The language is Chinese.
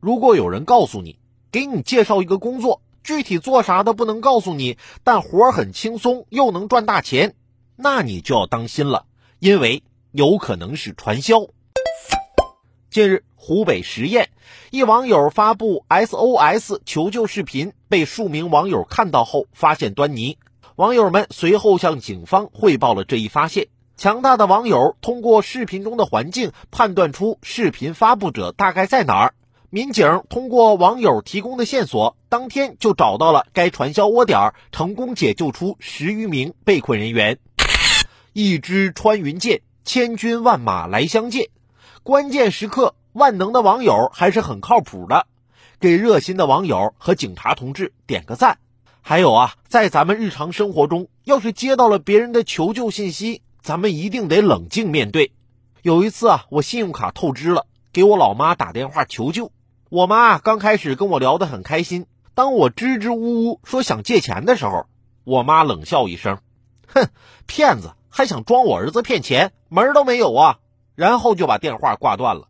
如果有人告诉你，给你介绍一个工作，具体做啥的不能告诉你，但活儿很轻松，又能赚大钱，那你就要当心了，因为有可能是传销。近日，湖北十堰一网友发布 SOS 求救视频，被数名网友看到后发现端倪。网友们随后向警方汇报了这一发现。强大的网友通过视频中的环境判断出视频发布者大概在哪儿。民警通过网友提供的线索，当天就找到了该传销窝点，成功解救出十余名被困人员。一支穿云箭，千军万马来相见。关键时刻，万能的网友还是很靠谱的，给热心的网友和警察同志点个赞。还有啊，在咱们日常生活中，要是接到了别人的求救信息，咱们一定得冷静面对。有一次啊，我信用卡透支了，给我老妈打电话求救。我妈刚开始跟我聊得很开心，当我支支吾吾说想借钱的时候，我妈冷笑一声：“哼，骗子还想装我儿子骗钱，门都没有啊！”然后就把电话挂断了。